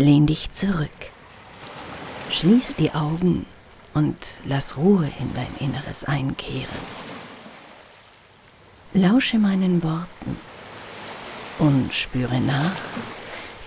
Lehn dich zurück. Schließ die Augen und lass Ruhe in dein Inneres einkehren. Lausche meinen Worten und spüre nach,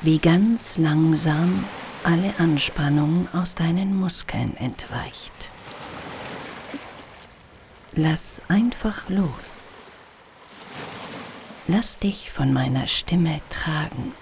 wie ganz langsam alle Anspannung aus deinen Muskeln entweicht. Lass einfach los. Lass dich von meiner Stimme tragen.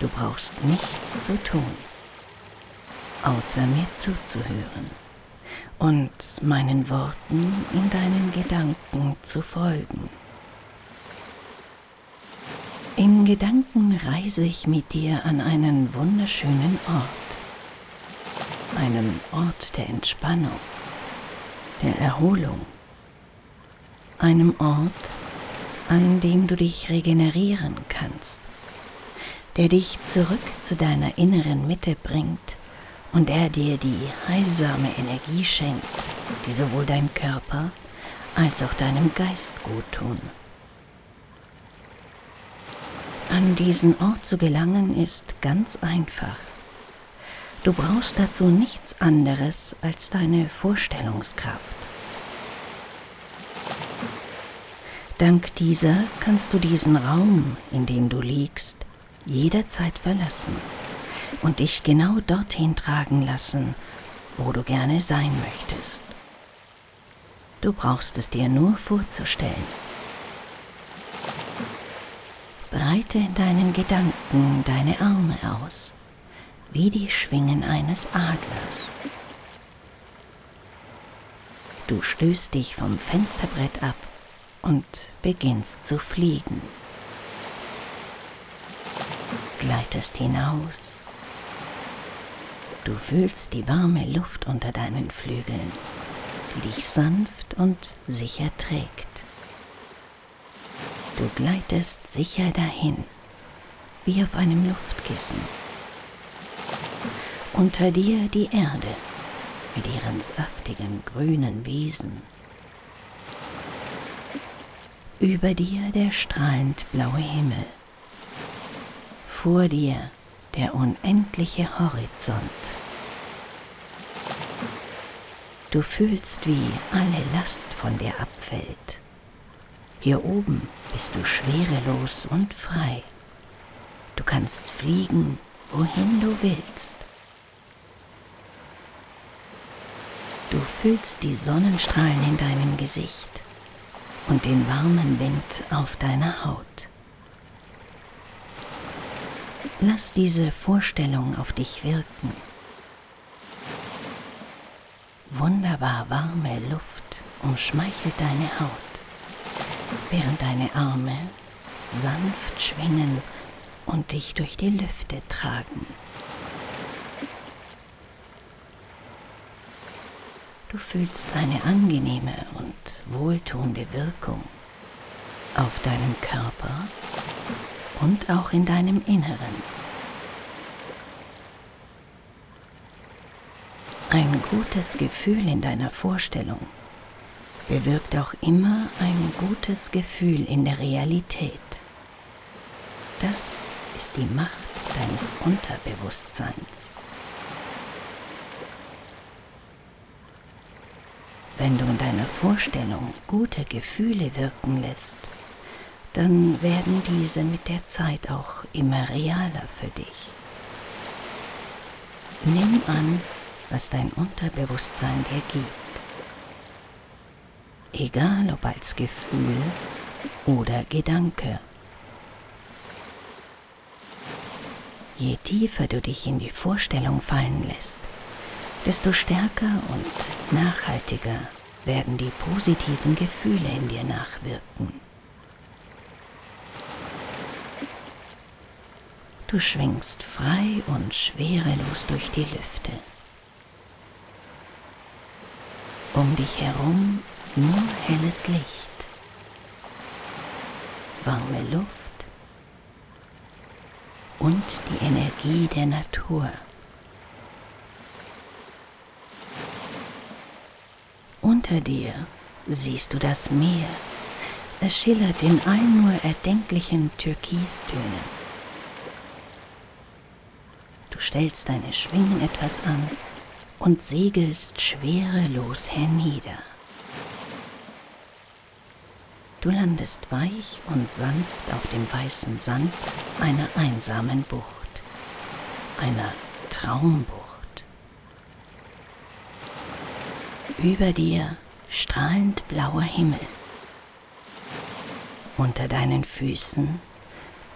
Du brauchst nichts zu tun, außer mir zuzuhören und meinen Worten in deinen Gedanken zu folgen. In Gedanken reise ich mit dir an einen wunderschönen Ort, einen Ort der Entspannung, der Erholung, einem Ort, an dem du dich regenerieren kannst, der dich zurück zu deiner inneren Mitte bringt und der dir die heilsame Energie schenkt, die sowohl dein Körper als auch deinem Geist gut tun. An diesen Ort zu gelangen ist ganz einfach. Du brauchst dazu nichts anderes als deine Vorstellungskraft. Dank dieser kannst du diesen Raum, in dem du liegst, jederzeit verlassen und dich genau dorthin tragen lassen, wo du gerne sein möchtest. Du brauchst es dir nur vorzustellen. Breite in deinen Gedanken deine Arme aus, wie die Schwingen eines Adlers. Du stößt dich vom Fensterbrett ab und beginnst zu fliegen. Gleitest hinaus. Du fühlst die warme Luft unter deinen Flügeln, die dich sanft und sicher trägt. Du gleitest sicher dahin, wie auf einem Luftkissen. Unter dir die Erde mit ihren saftigen grünen Wiesen über dir der strahlend blaue Himmel, vor dir der unendliche Horizont. Du fühlst, wie alle Last von dir abfällt. Hier oben bist du schwerelos und frei. Du kannst fliegen, wohin du willst. Du fühlst die Sonnenstrahlen in deinem Gesicht und den warmen Wind auf deiner Haut. Lass diese Vorstellung auf dich wirken. Wunderbar warme Luft umschmeichelt deine Haut, während deine Arme sanft schwingen und dich durch die Lüfte tragen. Du fühlst eine angenehme und wohltuende Wirkung auf deinem Körper und auch in deinem Inneren. Ein gutes Gefühl in deiner Vorstellung bewirkt auch immer ein gutes Gefühl in der Realität. Das ist die Macht deines Unterbewusstseins. Wenn du in deiner Vorstellung gute Gefühle wirken lässt, dann werden diese mit der Zeit auch immer realer für dich. Nimm an, was dein Unterbewusstsein dir gibt. Egal ob als Gefühl oder Gedanke. Je tiefer du dich in die Vorstellung fallen lässt, desto stärker und nachhaltiger werden die positiven Gefühle in dir nachwirken. Du schwingst frei und schwerelos durch die Lüfte. Um dich herum nur helles Licht, warme Luft und die Energie der Natur. Unter dir siehst du das Meer. Es schillert in allen nur erdenklichen Türkistönen. Du stellst deine Schwingen etwas an und segelst schwerelos hernieder. Du landest weich und sanft auf dem weißen Sand einer einsamen Bucht, einer Traumbucht. Über dir strahlend blauer Himmel. Unter deinen Füßen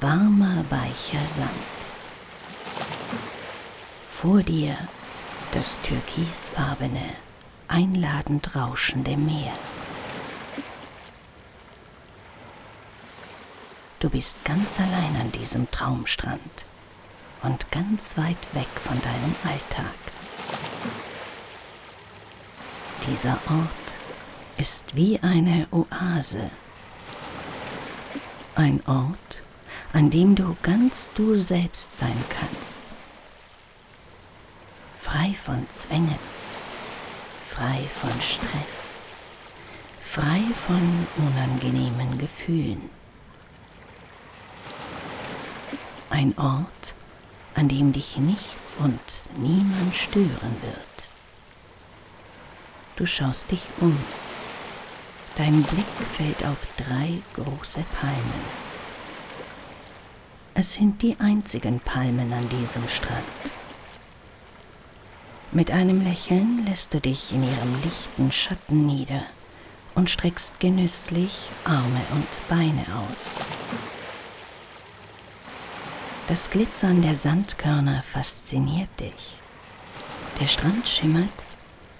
warmer, weicher Sand. Vor dir das türkisfarbene, einladend rauschende Meer. Du bist ganz allein an diesem Traumstrand und ganz weit weg von deinem Alltag. Dieser Ort ist wie eine Oase. Ein Ort, an dem du ganz du selbst sein kannst. Frei von Zwängen, frei von Stress, frei von unangenehmen Gefühlen. Ein Ort, an dem dich nichts und niemand stören wird. Du schaust dich um. Dein Blick fällt auf drei große Palmen. Es sind die einzigen Palmen an diesem Strand. Mit einem Lächeln lässt du dich in ihrem lichten Schatten nieder und streckst genüsslich Arme und Beine aus. Das Glitzern der Sandkörner fasziniert dich. Der Strand schimmert,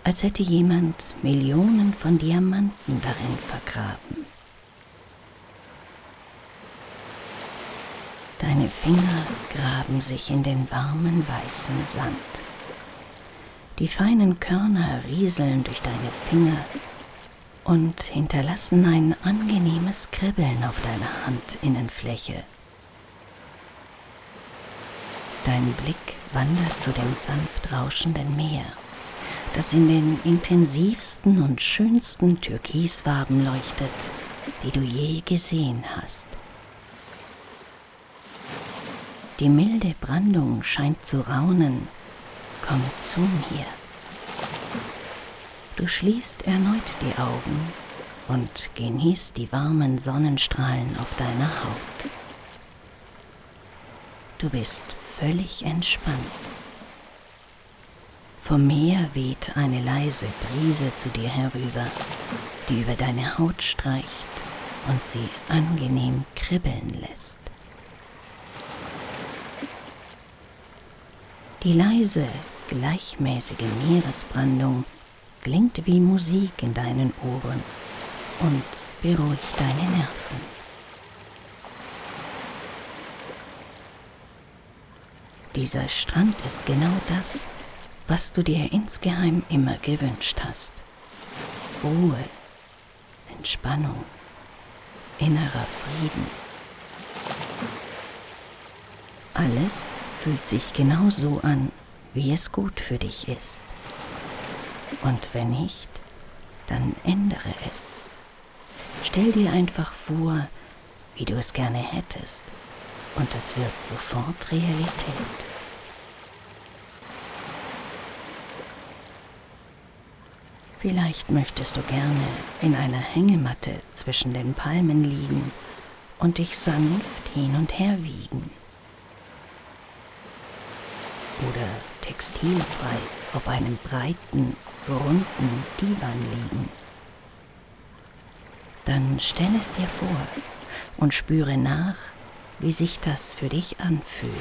als hätte jemand Millionen von Diamanten darin vergraben. Deine Finger graben sich in den warmen weißen Sand. Die feinen Körner rieseln durch deine Finger und hinterlassen ein angenehmes Kribbeln auf deiner Handinnenfläche. Dein Blick wandert zu dem sanft rauschenden Meer, das in den intensivsten und schönsten Türkisfarben leuchtet, die du je gesehen hast. Die milde Brandung scheint zu raunen. Komm zu mir. Du schließt erneut die Augen und genießt die warmen Sonnenstrahlen auf deiner Haut. Du bist völlig entspannt. Vom Meer weht eine leise Brise zu dir herüber, die über deine Haut streicht und sie angenehm kribbeln lässt. Die leise, gleichmäßige Meeresbrandung klingt wie Musik in deinen Ohren und beruhigt deine Nerven. Dieser Strand ist genau das, was du dir insgeheim immer gewünscht hast. Ruhe, Entspannung, innerer Frieden. Alles fühlt sich genau so an, wie es gut für dich ist. Und wenn nicht, dann ändere es. Stell dir einfach vor, wie du es gerne hättest und es wird sofort Realität. Vielleicht möchtest du gerne in einer Hängematte zwischen den Palmen liegen und dich sanft hin und her wiegen. Oder textilfrei auf einem breiten, runden Divan liegen. Dann stell es dir vor und spüre nach, wie sich das für dich anfühlt.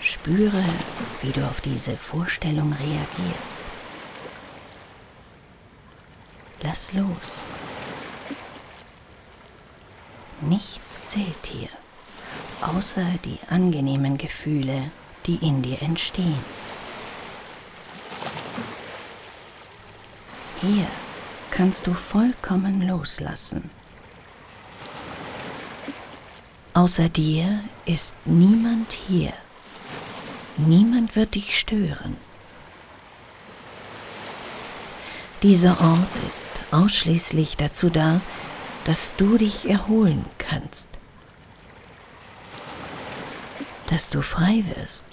Spüre, wie du auf diese Vorstellung reagierst. Lass los. Nichts zählt hier, außer die angenehmen Gefühle, die in dir entstehen. Hier kannst du vollkommen loslassen. Außer dir ist niemand hier. Niemand wird dich stören. Dieser Ort ist ausschließlich dazu da, dass du dich erholen kannst, dass du frei wirst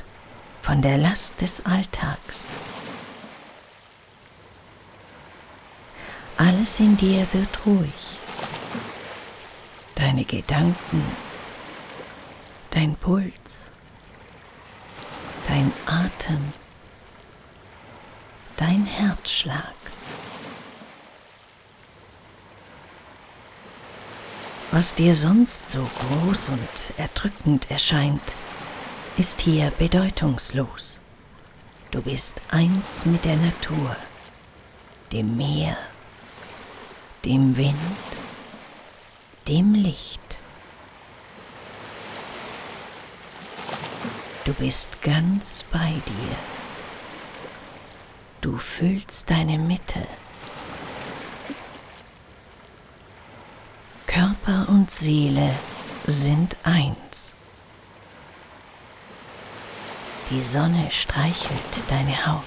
von der Last des Alltags. Alles in dir wird ruhig. Deine Gedanken, dein Puls, dein Atem, dein Herzschlag. Was dir sonst so groß und erdrückend erscheint, ist hier bedeutungslos. Du bist eins mit der Natur, dem Meer, dem Wind, dem Licht. Du bist ganz bei dir. Du fühlst deine Mitte. Körper und Seele sind eins. Die Sonne streichelt deine Haut,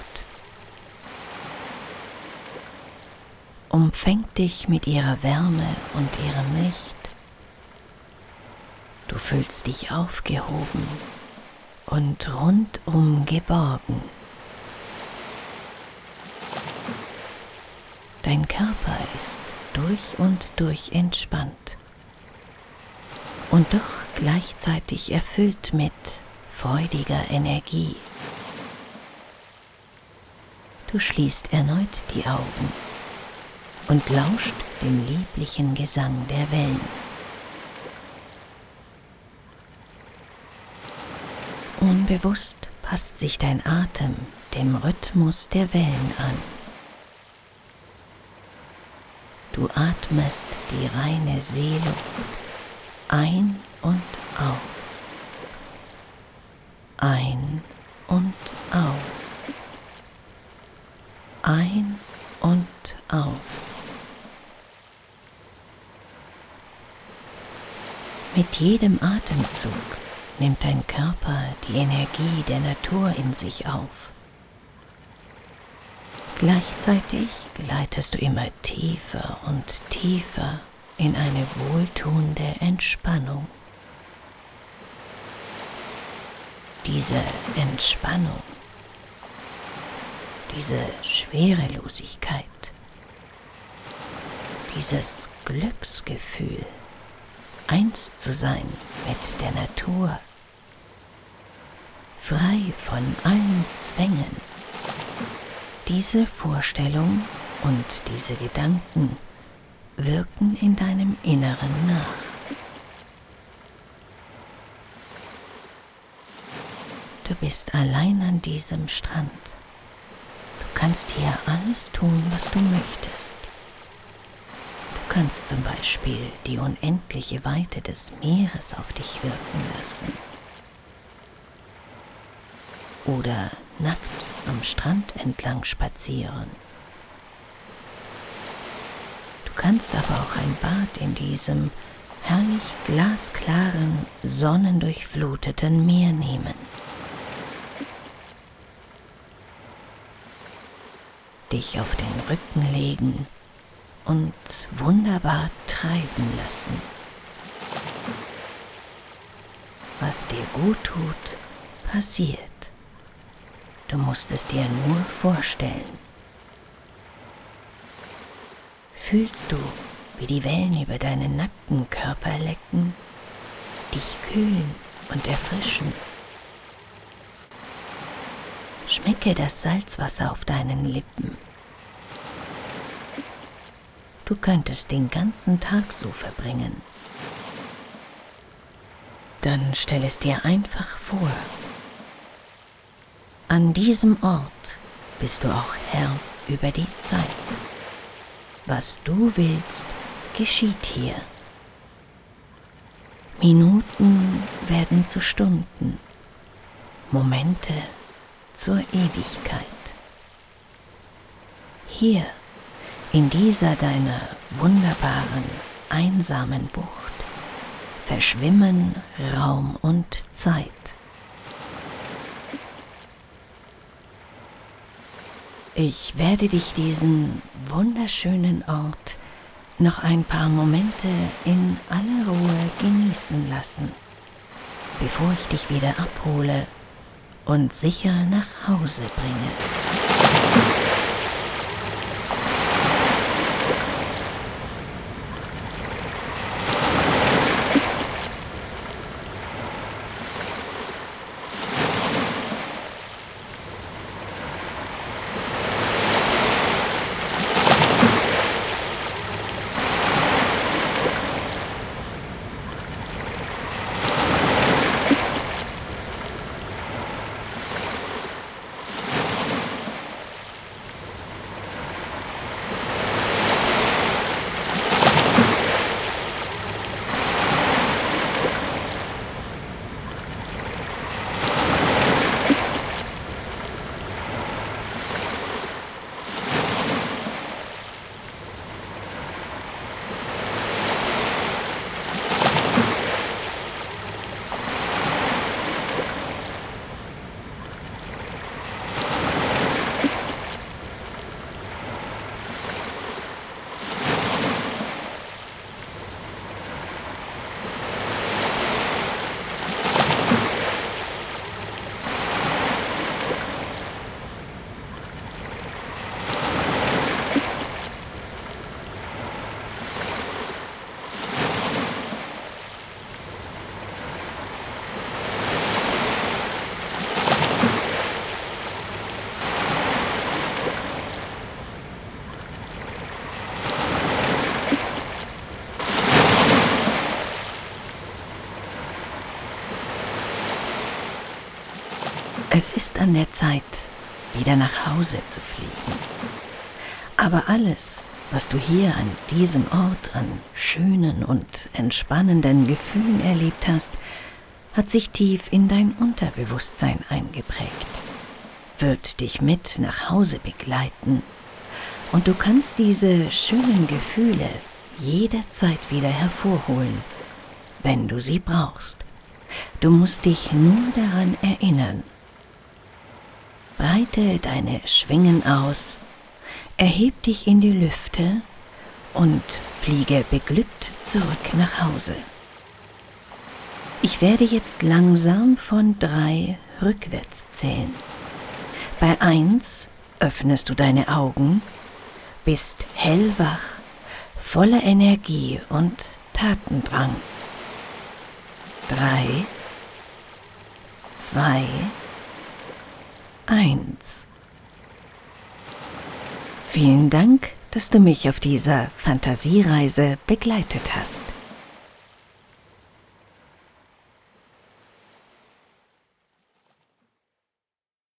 umfängt dich mit ihrer Wärme und ihrem Licht. Du fühlst dich aufgehoben und rundum geborgen. Dein Körper ist durch und durch entspannt und doch gleichzeitig erfüllt mit freudiger Energie. Du schließt erneut die Augen und lauscht dem lieblichen Gesang der Wellen. Unbewusst passt sich dein Atem dem Rhythmus der Wellen an. Du atmest die reine Seeluft ein und aus. Ein und aus. Ein und aus. Mit jedem Atemzug nimmt dein Körper die Energie der Natur in sich auf. Gleichzeitig gleitest du immer tiefer und tiefer in eine wohltuende Entspannung. Diese Entspannung, diese Schwerelosigkeit, dieses Glücksgefühl, eins zu sein mit der Natur, frei von allen Zwängen, diese Vorstellung und diese Gedanken wirken in deinem Inneren nach. Du bist allein an diesem Strand. Du kannst hier alles tun, was du möchtest. Du kannst zum Beispiel die unendliche Weite des Meeres auf dich wirken lassen. Oder nackt am Strand entlang spazieren. Du kannst aber auch ein Bad in diesem herrlich glasklaren, sonnendurchfluteten Meer nehmen. Dich auf den Rücken legen und wunderbar treiben lassen. Was dir gut tut, passiert. Du musst es dir nur vorstellen. Fühlst du, wie die Wellen über deinen nackten Körper lecken, dich kühlen und erfrischen? Schmecke das Salzwasser auf deinen Lippen. Du könntest den ganzen Tag so verbringen. Dann stell es dir einfach vor an diesem Ort bist du auch Herr über die Zeit. Was du willst, geschieht hier. Minuten werden zu Stunden, Momente zur Ewigkeit. Hier, in dieser deiner wunderbaren, einsamen Bucht, verschwimmen Raum und Zeit. Ich werde dich diesen wunderschönen Ort noch ein paar Momente in aller Ruhe genießen lassen. bevor ich dich wieder abhole und sicher nach Hause bringe. Es ist an der Zeit, wieder nach Hause zu fliegen. Aber alles, was du hier an diesem Ort an schönen und entspannenden Gefühlen erlebt hast, hat sich tief in dein Unterbewusstsein eingeprägt, wird dich mit nach Hause begleiten und du kannst diese schönen Gefühle jederzeit wieder hervorholen, wenn du sie brauchst. Du musst dich nur daran erinnern, Breite deine Schwingen aus, erheb dich in die Lüfte und fliege beglückt zurück nach Hause. Ich werde jetzt langsam von drei rückwärts zählen. Bei eins öffnest du deine Augen, bist hellwach, voller Energie und Tatendrang. Drei, zwei, 1. Vielen Dank, dass du mich auf dieser Fantasiereise begleitet hast.